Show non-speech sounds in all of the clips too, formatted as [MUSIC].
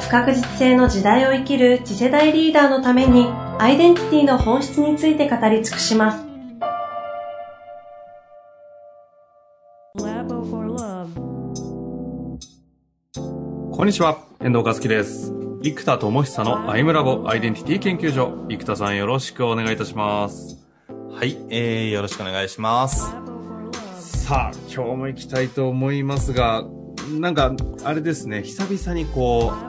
不確実性の時代を生きる次世代リーダーのためにアイデンティティの本質について語り尽くします。こんにちは、遠藤和樹です。生田智久のアイムラボアイデンティティ研究所。生田さんよろしくお願いいたします。はい、えー、よろしくお願いします。さあ、今日も行きたいと思いますが、なんか、あれですね、久々にこう、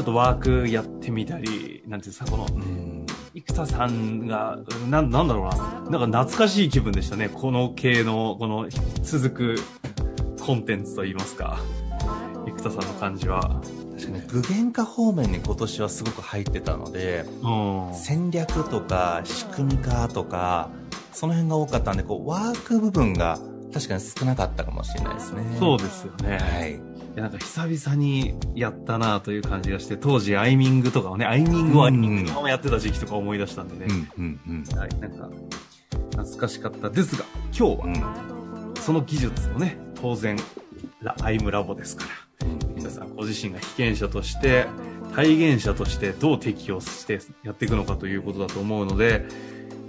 ちょっとワークやってみたり、なんていうんですか、この、生田さんが、な、なんだろうな、なんか懐かしい気分でしたね。この系の、この続くコンテンツといいますか。生田さんの感じは。確かに具現化方面に今年はすごく入ってたので、戦略とか仕組み化とか、その辺が多かったんで、こう、ワーク部分が確かに少なかったかもしれないですね。そうですよね。はい。やなんか久々にやったなという感じがして、当時アイミングとかをね、アイミングをアイミングをやってた時期とか思い出したんでね。うんうんうん。はい、なんか、懐かしかったですが、今日は、その技術をね、当然、アイムラボですから、皆さんご自身が被験者として、体現者としてどう適用してやっていくのかということだと思うので、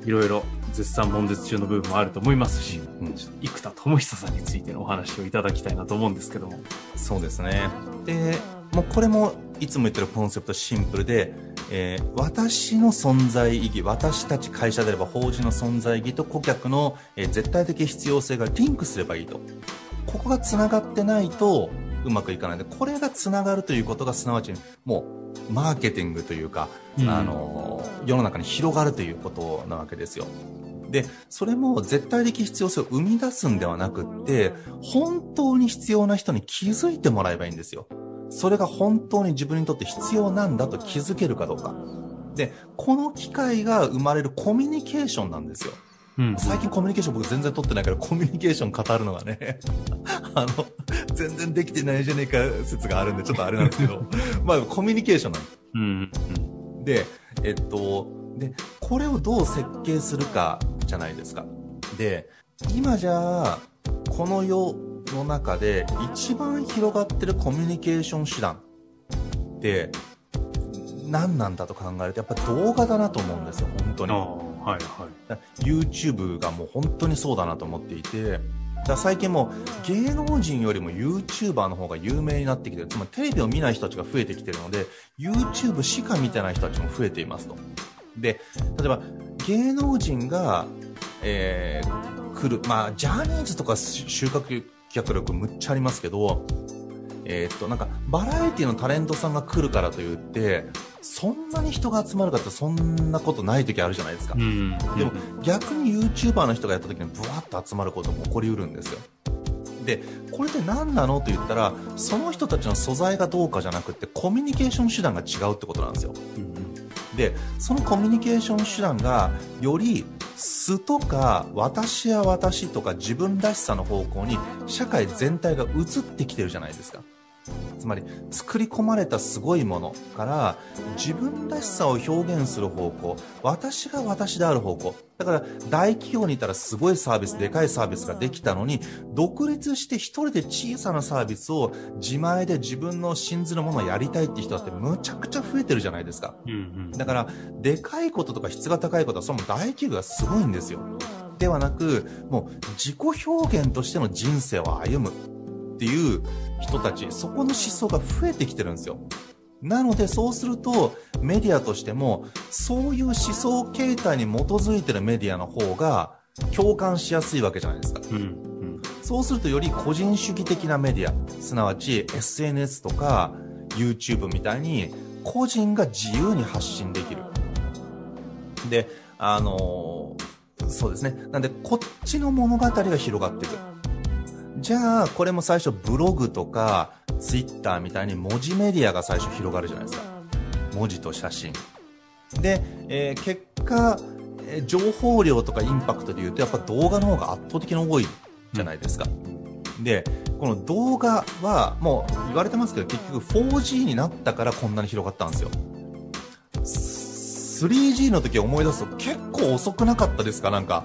いろいろ絶賛悶絶中の部分もあると思いますし、うん、生田智久さんについてのお話をいただきたいなと思うんですけども。そうですね。で、もうこれもいつも言ってるコンセプトシンプルで、えー、私の存在意義、私たち会社であれば法人の存在意義と顧客の、えー、絶対的必要性がリンクすればいいと。ここが繋がってないとうまくいかないで、これが繋がるということがすなわちもうマーケティングというか、うん、あの、世の中に広がるということなわけですよ。で、それも絶対的必要性を生み出すんではなくって、本当に必要な人に気づいてもらえばいいんですよ。それが本当に自分にとって必要なんだと気づけるかどうか。で、この機会が生まれるコミュニケーションなんですよ。うん、最近コミュニケーション僕全然取ってないからコミュニケーション語るのがね [LAUGHS] あの、全然できてないじゃねえか説があるんでちょっとあれなんですけど、[LAUGHS] まあコミュニケーションなんです。うん、で、えっと、で、これをどう設計するかじゃないですか。で、今じゃあ、この世の中で一番広がってるコミュニケーション手段って何なんだと考えるとやっぱ動画だなと思うんですよ、本当に。はいはい、YouTube がもう本当にそうだなと思っていて、だ最近も芸能人よりも YouTuber の方が有名になってきて。つまりテレビを見ない人たちが増えてきてるので、YouTube しか見てない人たちも増えていますと。で、例えば芸能人が、えー、来る、まあ、ジャニーズとか収穫脚力むっちゃありますけど、えー、っと、なんか、バラエティのタレントさんが来るからといって、そんなに人が集まるかってそんなことない時あるじゃないですか。うん、でも、逆に YouTuber の人がやった時にブワッと集まることも起こりうるんですよ。で、これって何なのと言ったら、その人たちの素材がどうかじゃなくて、コミュニケーション手段が違うってことなんですよ。うん、で、そのコミュニケーション手段が、より素とか私や私とか自分らしさの方向に社会全体が移ってきてるじゃないですか。つまり作り込まれたすごいものから自分らしさを表現する方向私が私である方向。だから大企業にいたらすごいサービスでかいサービスができたのに独立して一人で小さなサービスを自前で自分の信ずるものをやりたいって人だってむちゃくちゃ増えてるじゃないですか、うんうん、だからでかいこととか質が高いことはその大企業がすごいんですよ。ではなくもう自己表現としての人生を歩むっていう人たち、そこの思想が増えてきてるんですよ。なのでそうするとメディアとしてもそういう思想形態に基づいてるメディアの方が共感しやすいわけじゃないですか。うん、うん、そうするとより個人主義的なメディア、すなわち SNS とか YouTube みたいに個人が自由に発信できる。で、あのー、そうですね。なんでこっちの物語が広がっていく。じゃあ、これも最初ブログとか、ツイッターみたいに文字メディアが最初広がるじゃないですか。文字と写真。で、えー、結果、えー、情報量とかインパクトで言うとやっぱ動画の方が圧倒的に多いじゃないですか。で、この動画はもう言われてますけど結局 4G になったからこんなに広がったんですよ。3G の時思い出すと結構遅くなかったですか？なんか。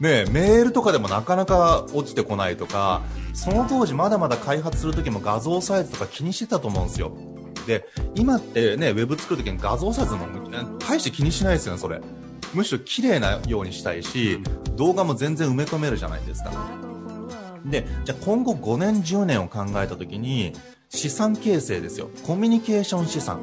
ねメールとかでもなかなか落ちてこないとか、その当時まだまだ開発する時も画像サイズとか気にしてたと思うんですよ。で、今ってね、ウェブ作る時に画像サイズも大して気にしないですよね、それ。むしろ綺麗なようにしたいし、動画も全然埋め込めるじゃないですか。で、じゃあ今後5年、10年を考えた時に、資産形成ですよ。コミュニケーション資産。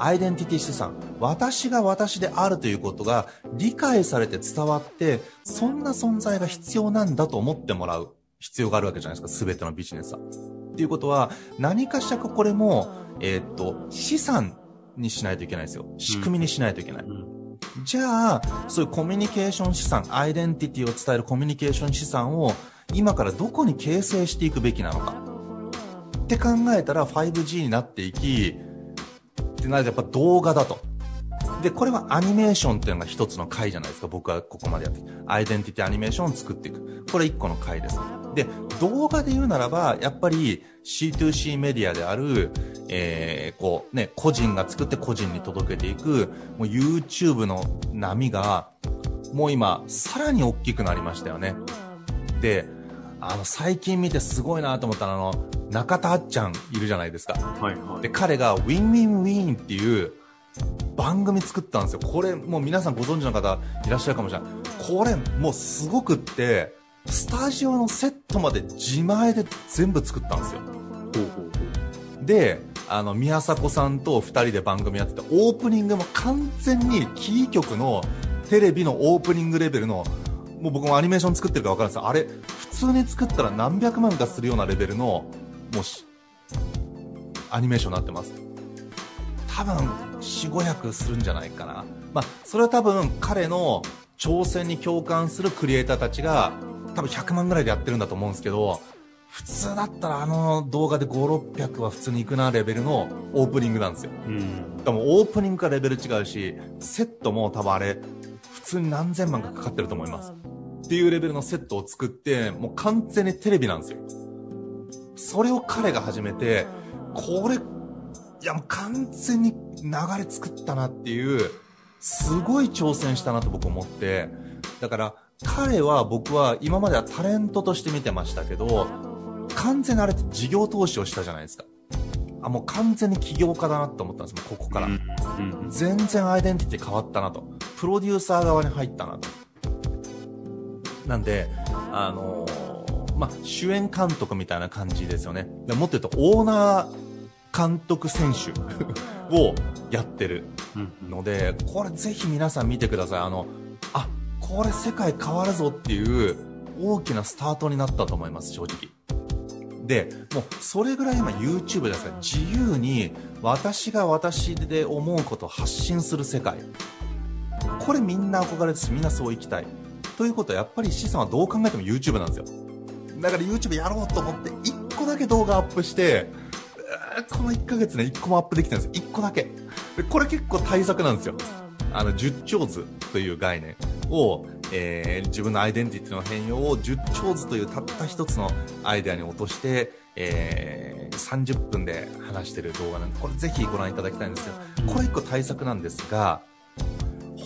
アイデンティティ資産。私が私であるということが理解されて伝わって、そんな存在が必要なんだと思ってもらう必要があるわけじゃないですか。すべてのビジネスは。っていうことは、何かしらかこれも、えー、っと、資産にしないといけないですよ。仕組みにしないといけない。うん、じゃあ、そういうコミュニケーション資産、アイデンティティを伝えるコミュニケーション資産を今からどこに形成していくべきなのか。って考えたら 5G になっていき、ってなるとやっぱ動画だと。で、これはアニメーションっていうのが一つの回じゃないですか。僕はここまでやってアイデンティティアニメーションを作っていく。これ一個の回です。で、動画で言うならば、やっぱり C2C メディアである、えー、こうね、個人が作って個人に届けていく、もう YouTube の波が、もう今、さらに大きくなりましたよね。で、あの、最近見てすごいなと思ったのは、あの、中田あっちゃんいるじゃないですか。はいはい。で、彼が Win Win Win っていう番組作ったんですよ。これ、もう皆さんご存知の方いらっしゃるかもしれない。これ、もうすごくって、スタジオのセットまで自前で全部作ったんですよ。で、あの、宮迫さんと2人で番組やってて、オープニングも完全にキー局のテレビのオープニングレベルの、もう僕もアニメーション作ってるか分かるんですよ。あれ、普通に作ったら何百万かするようなレベルの、もし、アニメーションになってます。多分、4、500するんじゃないかな。まあ、それは多分彼の挑戦に共感するクリエイターたちが、多分100万ぐらいでやってるんだと思うんですけど、普通だったらあの動画で5、600は普通に行くなレベルのオープニングなんですよ。うん。でもオープニングからレベル違うし、セットも多分あれ、普通に何千万かかかってると思います。っていうレベルのセットを作って、もう完全にテレビなんですよ。それを彼が始めて、これ、いやもう完全に流れ作ったなっていう、すごい挑戦したなと僕思って、だから彼は僕は今まではタレントとして見てましたけど、完全にあれって事業投資をしたじゃないですか。あ、もう完全に起業家だなって思ったんですもここから、全然アイデンティティ変わったなと。プロデューサー側に入ったなと。なんで、あのまあ、主演監督みたいな感じですよね。でもっと言うと、オーナー監督選手をやってるので、これぜひ皆さん見てください。あの、あ、これ世界変わるぞっていう大きなスタートになったと思います、正直。で、もうそれぐらい今 YouTube ですから自由に私が私で思うことを発信する世界。これみんな憧れですし、みんなそう生きたい。ということはやっぱり資産はどう考えても YouTube なんですよ。だから YouTube やろうと思って1個だけ動画アップして、この1ヶ月ね、1個もアップできてるんです。1個だけ。これ結構対策なんですよ。あの、10兆図という概念を、えー、自分のアイデンティティの変容を10兆図というたった一つのアイデアに落として、えー、30分で話してる動画なんで、これぜひご覧いただきたいんですけど、これ1個対策なんですが、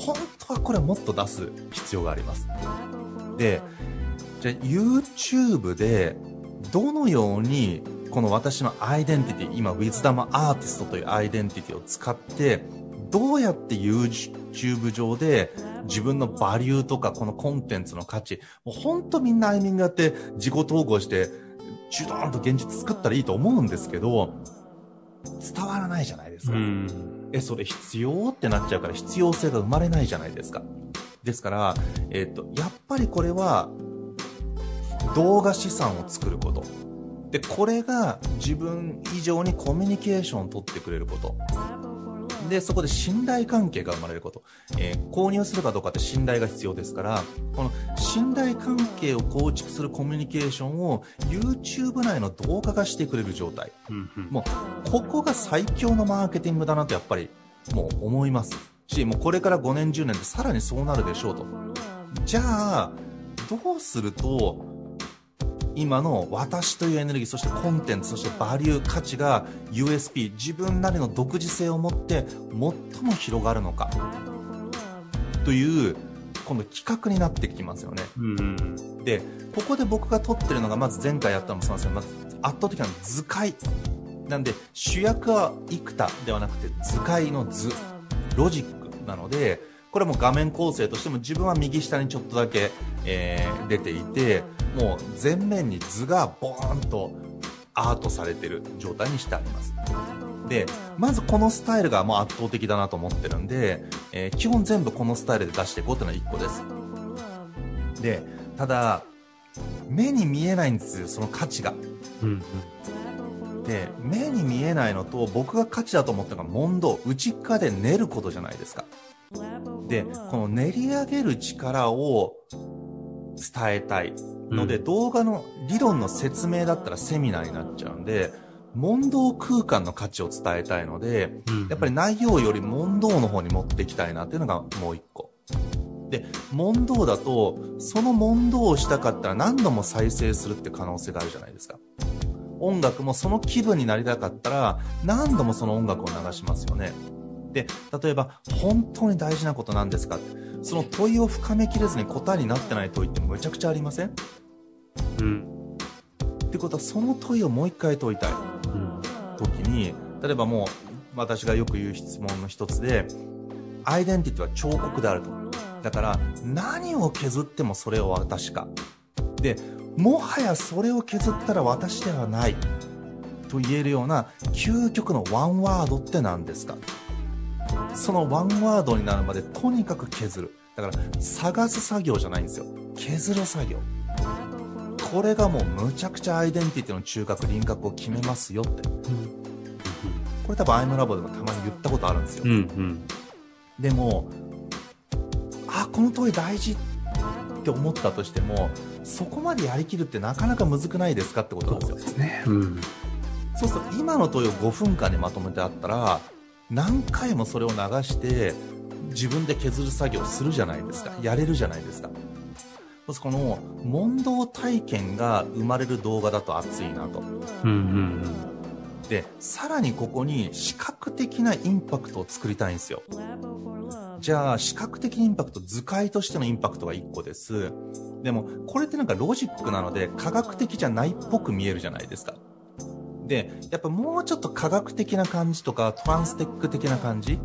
本当はこれもっと出す必要があります。で、じゃあ YouTube でどのようにこの私のアイデンティティ、今、ウィズダムアーティストというアイデンティティを使って、どうやって YouTube 上で自分のバリューとかこのコンテンツの価値、もう本当みんなアイミングやって自己統合して、ジュドーンと現実作ったらいいと思うんですけど、伝わらないじゃないですか。え、それ必要ってなっちゃうから必要性が生まれないじゃないですか。ですから、えっ、と、やっぱりこれは動画資産を作ること。で、これが自分以上にコミュニケーションを取ってくれること。で、そこで信頼関係が生まれること。えー、購入するかどうかって信頼が必要ですから、この信頼関係を構築するコミュニケーションを YouTube 内の動画化してくれる状態。うんうん、もう、ここが最強のマーケティングだなとやっぱり、もう思います。し、もうこれから5年10年でさらにそうなるでしょうと。じゃあ、どうすると、今の私というエネルギー、そしてコンテンツ、そしてバリュー、価値が USP、自分なりの独自性を持って最も広がるのか、という、今度企画になってきますよね。うん、で、ここで僕が取ってるのが、まず前回やったのもそうなんですけど、まず圧倒的な図解。なんで、主役は幾多ではなくて図解の図、ロジックなので、これも画面構成としても自分は右下にちょっとだけ、えー、出ていて、もう全面に図がボーンとアートされてる状態にしてあります。で、まずこのスタイルがもう圧倒的だなと思ってるんで、えー、基本全部このスタイルで出していこうっていうのは1個です。で、ただ、目に見えないんですよ、その価値が。うん、で、目に見えないのと僕が価値だと思ったのが問答、内側で練ることじゃないですか。で、この練り上げる力を伝えたいので、うん、動画の理論の説明だったらセミナーになっちゃうんで、問答空間の価値を伝えたいので、うん、やっぱり内容より問答の方に持っていきたいなっていうのがもう一個。で、問答だと、その問答をしたかったら何度も再生するって可能性があるじゃないですか。音楽もその気分になりたかったら、何度もその音楽を流しますよね。で、例えば、本当に大事なことなんですか？その問いを深めきれずに答えになってない問いってむちゃくちゃありません？うん。ってことは、その問いをもう一回問いたい。うん。時に、例えばもう、私がよく言う質問の一つで、アイデンティティは彫刻であると。だから、何を削ってもそれを私か。で、もはやそれを削ったら私ではない。と言えるような究極のワンワードって何ですか？そのワンワードになるまでとにかく削る。だから探す作業じゃないんですよ。削る作業。これがもうむちゃくちゃアイデンティティの中核、輪郭を決めますよって。うん、これ多分アイムラボでもたまに言ったことあるんですよ。うんうん、でも、あ、この問い大事って思ったとしても、そこまでやりきるってなかなかむずくないですかってことなんですよ。そうですね。うん。そうすると今の問いを5分間にまとめてあったら、何回もそれを流して自分で削る作業するじゃないですか。やれるじゃないですか。この問答体験が生まれる動画だと熱いなと、うんうんうん、でさらにここに視覚的なインパクトを作りたいんですよ。じゃあ視覚的インパクト図解としてのインパクトが1個です。でもこれってなんかロジックなので科学的じゃないっぽく見えるじゃないですかで、やっぱもうちょっと科学的な感じとか、トランステック的な感じ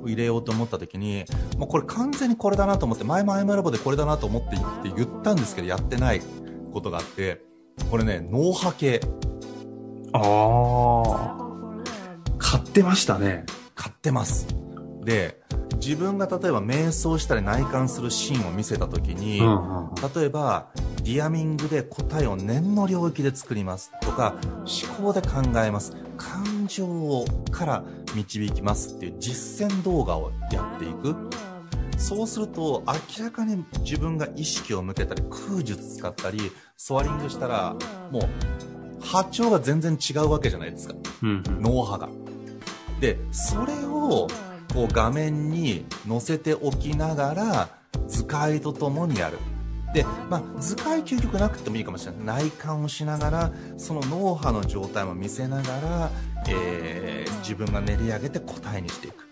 を入れようと思った時に、もうこれ完全にこれだなと思って、前もアイマラボでこれだなと思ってって言ったんですけど、やってないことがあって、これね、脳波系。ああ。買ってましたね。買ってます。で、自分が例えば瞑想したり内観するシーンを見せた時に、うんうん、例えばディアミングで答えを念の領域で作りますとか、思考で考えます。感情から導きますっていう実践動画をやっていく。そうすると、明らかに自分が意識を向けたり、空術使ったり、ソアリングしたら、もう、波長が全然違うわけじゃないですか。うん、脳波が。で、それを、こう画面に載せておきながら、図解とともにやる。で、まあ、図解究極なくてもいいかもしれない。内観をしながら、その脳波の状態も見せながら、えー、自分が練り上げて答えにしていく。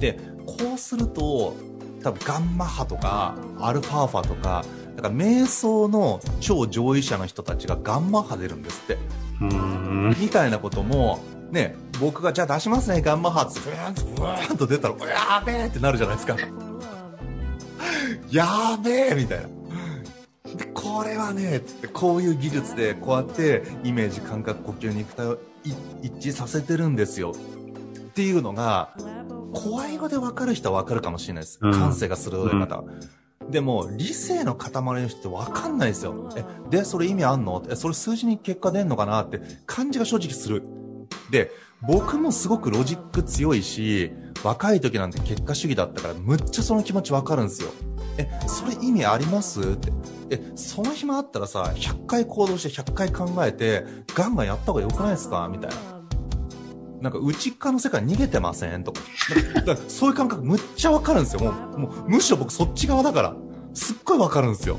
で、こうすると、多分ガンマ波とか、アルファーファとか、だから瞑想の超上位者の人たちがガンマ波出るんですって。みたいなことも、ね、僕がじゃあ出しますね、ガンマ波って、ブーンと、ブーンと出たら、やべえってなるじゃないですか。やべえみたいな。で、これはね、つって、こういう技術で、こうやってイメージ、感覚、呼吸、肉体を一致させてるんですよ。っていうのが、声色でわかる人はわかるかもしれないです。感性が鋭い方は。うん、でも、理性の塊の人ってわかんないですよ。え、で、それ意味あんの？え、それ数字に結果出んのかな？って感じが正直する。で、僕もすごくロジック強いし、若い時なんて結果主義だったからむっちゃその気持ちわかるんですよ。えそれ意味あります？って。えその暇あったらさ100回行動して100回考えてガンガンやった方がよくないですか？みたいな。なんか内側の世界逃げてません？とか。だかそういう感覚むっちゃわかるんですよ。もうもうむしろ僕そっち側だから。すっごいわかるんですよ。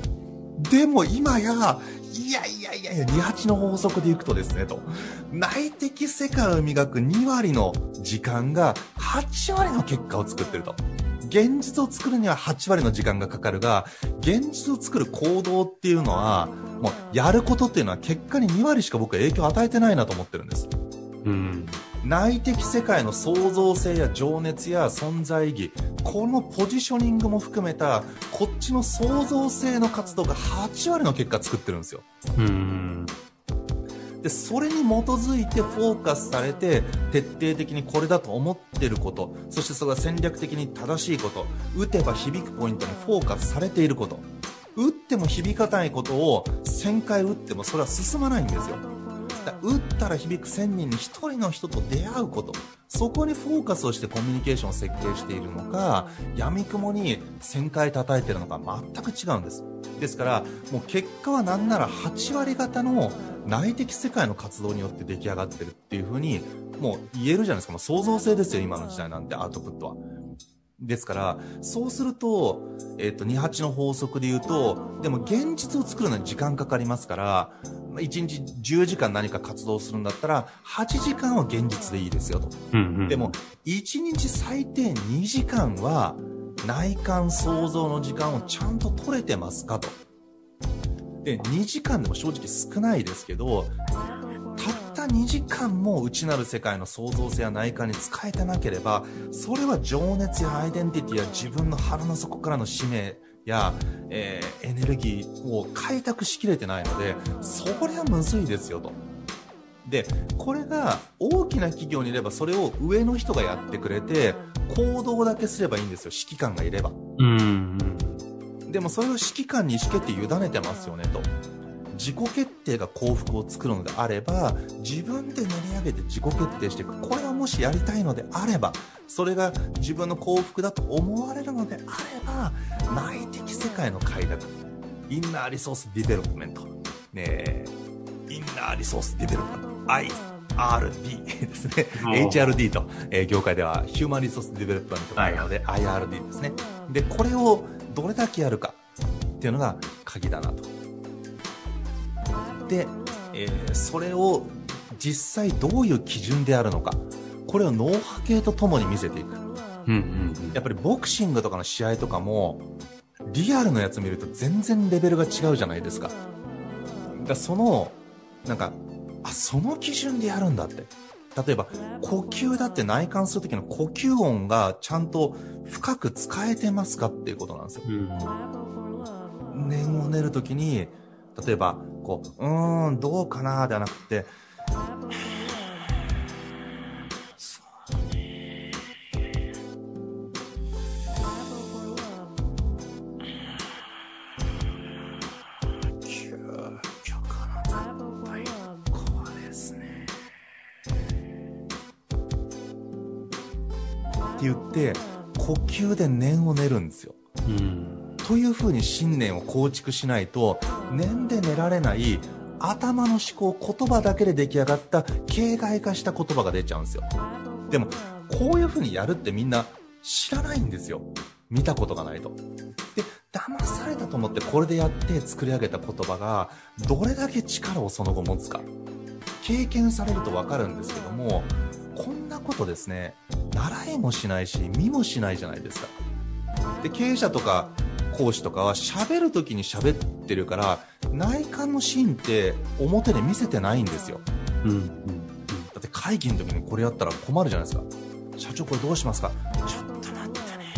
でも今やいやいやいやいや、28の法則でいくとですね、と。内的世界を磨く2割の時間が8割の結果を作ってると。現実を作るには8割の時間がかかるが、現実を作る行動っていうのは、もうやることっていうのは結果に2割しか僕は影響を与えてないなと思ってるんです。うん。内的世界の創造性や情熱や存在意義このポジショニングも含めたこっちの創造性の活動が8割の結果作ってるんですよ。うん。でそれに基づいてフォーカスされて徹底的にこれだと思ってることそしてそれが戦略的に正しいこと打てば響くポイントにフォーカスされていること。打っても響かないことを1000回打ってもそれは進まないんですよ打ったら響く1000人に1人の人と出会うこと。そこにフォーカスをしてコミュニケーションを設計しているのか闇雲に1000回叩いてるのか全く違うんです。ですからもう結果は何なら8割方の内的世界の活動によって出来上がってるっていう風にもう言えるじゃないですか。もう創造性ですよ今の時代なんてアウトプットはですから、そうすると、えっ、ー、と、28の法則で言うと、でも現実を作るのに時間かかりますから、1日10時間何か活動するんだったら、8時間は現実でいいですよと。うんうん、でも、1日最低2時間は、内観創造の時間をちゃんと取れてますかと。で、2時間でも正直少ないですけど、た2時間も内なる世界の創造性や内観に使えてなければそれは情熱やアイデンティティや自分の腹の底からの使命や、えー、エネルギーを開拓しきれてないのでそりゃむずいですよと。でこれが大きな企業にいればそれを上の人がやってくれて行動だけすればいいんですよ。指揮官がいれば。うんでもそれを指揮官に意思決定委ねてますよねと自己決定が幸福を作るのであれば自分で練り上げて自己決定していく。これはもしやりたいのであればそれが自分の幸福だと思われるのであれば内的世界の快楽。 Inner Resource Development。ね Inner Resource Development。IRD ですね。HRD と、えー、業界では Human Resource Development なので、はい、IRD ですね。でこれをどれだけやるかっていうのが鍵だなとで、えー、それを実際どういう基準であるのか。これを脳波計とともに見せていく、うんうんうん、やっぱりボクシングとかの試合とかもリアルのやつ見ると全然レベルが違うじゃないですか。だそのなんかあその基準でやるんだって。例えば呼吸だって内観する時の呼吸音がちゃんと深く使えてますかっていうことなんですよ、うん、念を練る時に例えばこう、うーん、どうかなではなくて、って言って、呼吸で念を練るんですよ。うん。というふうに信念を構築しないと念で練られない頭の思考言葉だけで出来上がった形骸化した言葉が出ちゃうんですよ。でもこういうふうにやるってみんな知らないんですよ。見たことがないと。で騙されたと思ってこれでやって作り上げた言葉がどれだけ力をその後持つか。経験されると分かるんですけどもこんなことですね習いもしないし見もしないじゃないですか。で経営者とか講師とかは喋る時に喋ってるから内観のシーンって表で見せてないんですよ、うんうん、だって会議の時にこれやったら困るじゃないですか。社長これどうしますか？ちょっと待ってね。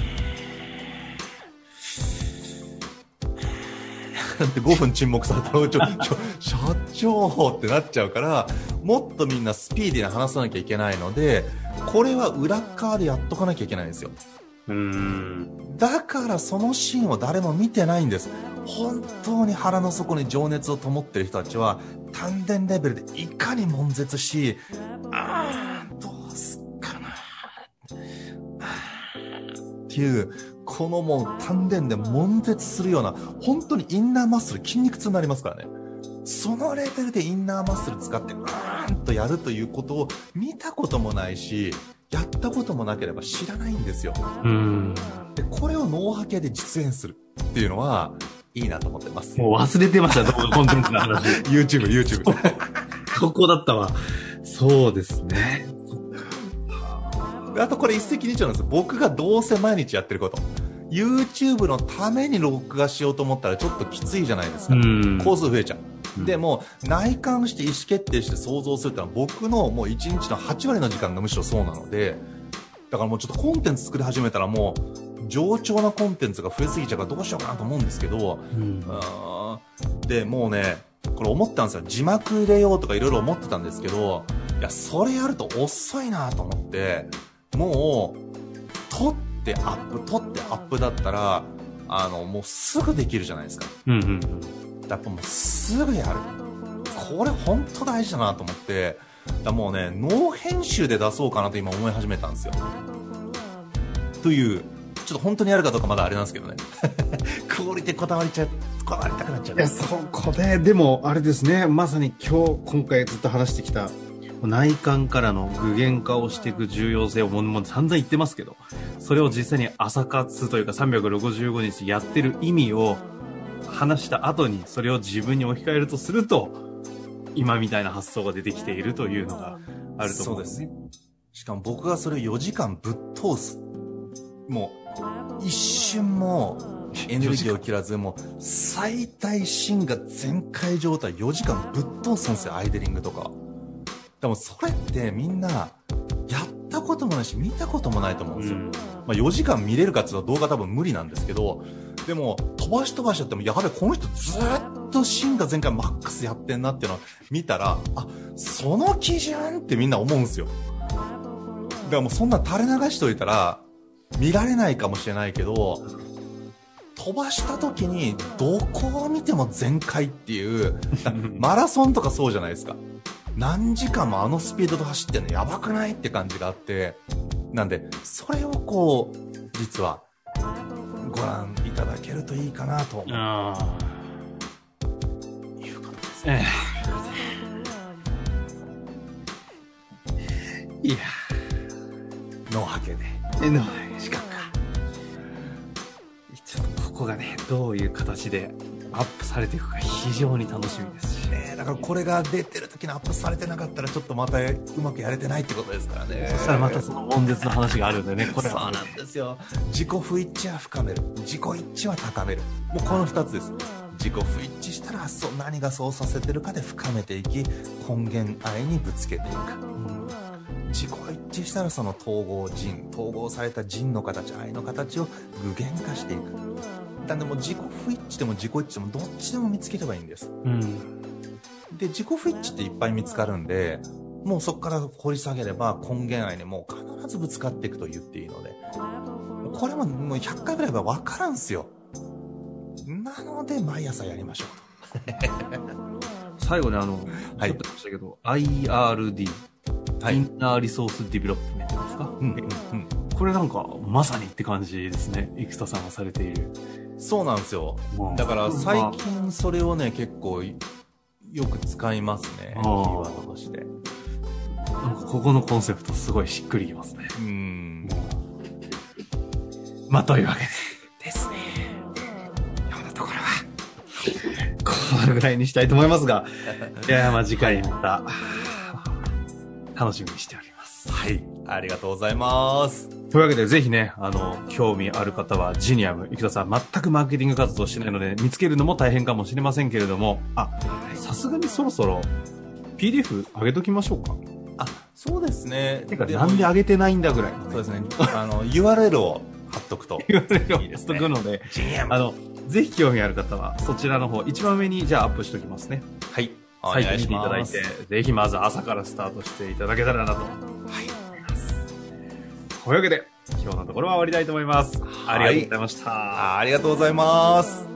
って5分沈黙されたらちょちょ社長ってなっちゃうからもっとみんなスピーディーな話さなきゃいけないのでこれは裏側でやっとかなきゃいけないんですようん。だからそのシーンを誰も見てないんです。本当に腹の底に情熱を灯ってる人たちは丹田レベルでいかに悶絶しああどうすっかな。あ球、このもう丹田で悶絶するような、本当にインナーマッスル筋肉痛になりますからね。そのレベルでインナーマッスル使って、うーんとやるということを見たこともないし、やったこともなければ知らないんですよ。うん。で、これを脳波系で実演するっていうのは、いいなと思ってます。もう忘れてました、動画コンテンツの話。[LAUGHS] YouTube、YouTube。ここだったわ。そうですね。であとこれ一石二鳥なんですよ。僕がどうせ毎日やってること。YouTube のために録画しようと思ったらちょっときついじゃないですか。ん工数増えちゃう。うんでも、内観して意思決定して想像するってのは僕のもう1日の8割の時間がむしろそうなので、だからもうちょっとコンテンツ作り始めたらもう、冗長なコンテンツが増えすぎちゃうからどうしようかなと思うんですけど、うんで、もうね、これ思ったんですよ。字幕入れようとかいろいろ思ってたんですけど、いや、それやると遅いなと思って、もう、撮ってアップ、撮ってアップだったら、あの、もうすぐできるじゃないですか。うんうんやっぱもうすぐやる。これ本当大事だなと思って、だもうね、ノー編集で出そうかなと今思い始めたんですよ。という、ちょっと本当にやるかどうかまだあれなんですけどね。[LAUGHS] クオリティこだわりちゃ、こだわりたくなっちゃうい。や、そこで、でも、あれですね、まさに今日、今回ずっと話してきた、内観からの具現化をしていく重要性をもうもう散々言ってますけど、それを実際に朝活というか365日やってる意味を話した後に、それを自分に置き換えるとすると、今みたいな発想が出てきているというのがあると思うんですね。しかも僕がそれを4時間ぶっ通す。もう、一瞬もエネルギーを切らず、もう最大芯が全開状態4時間ぶっ通すんですよ、アイデリングとか。でもそれってみんな、やったこともないし、見たこともないと思うんですよ。うんまあ、4時間見れるかっていうと動画多分無理なんですけど、でも、飛ばし飛ばしちゃっても、やべ、この人ずーっと芯が全開マックスやってんなっていうのを見たら、あ、その基準ってみんな思うんですよ。だからもうそんな垂れ流しといたら、見られないかもしれないけど、飛ばした時に、どこを見ても全開っていう、[LAUGHS] マラソンとかそうじゃないですか。何時間もあのスピードで走ってんのやばくないって感じがあって、なんで、それをこう、実は、ご覧いただけるといいかなと。あいうことですええいや、脳波形で。えの、資格か。ちょっとここがね、どういう形でアップされていくか非常に楽しみですし。ねだからこれが出てる時にアップされてなかったらちょっとまたうまくやれてないってことですからね。そしたらまたその悶絶の話があるんでね、これは。そうなんですよ。自己不一致は深める。自己一致は高める。もうこの二つです。自己不一致したらそう何がそうさせてるかで深めていき、根源愛にぶつけていく。自己一致したらその統合人、統合された人の形、愛の形を具現化していく。なんでもう自己不一致でも自己一致でもどっちでも見つければいいんです。うん。で、自己不一致っていっぱい見つかるんで、もうそこから掘り下げれば根源愛にもう必ずぶつかっていくと言っていいので、これももう100回ぐらいは分からんすよ。なので、毎朝やりましょ最後にあの、はいちょっとましたけど、IRD、う。は Inner Resource Development ですか、うん、うん、これなんか、まさにって感じですね。生田さんがされている。うん。そうなんですよ。うんだから最近それをね、結構よく使いますね。キあーーワードとして。なんかここのコンセプトすごいしっくりきますね。うん。まあ、というわけで。ですね。ようなところは、このぐらいにしたいと思いますが、[LAUGHS] いや、まあ次回また、楽しみにしております。はい。ありがとうございます。というわけで、ぜひね、あの、興味ある方は、ジニアム、生田さん、全くマーケティング活動してないので、見つけるのも大変かもしれませんけれども、あ、さすがにそろそろ、PDF 上げときましょうか。あ、そうですね。てか、もなんで上げてないんだぐらいのね。そうですね。あの、URL を貼っとくと。言われるいいですねとくので、ジニアあの、ぜひ興味ある方は、そちらの方、一番上に、じゃあアップしておきますね。はい。おサイト見ていただいてぜひまず朝からスタートしていただけたらなと。はい。というわけで、今日のところは終わりたいと思います。ありがとうございました。あありがとうございます。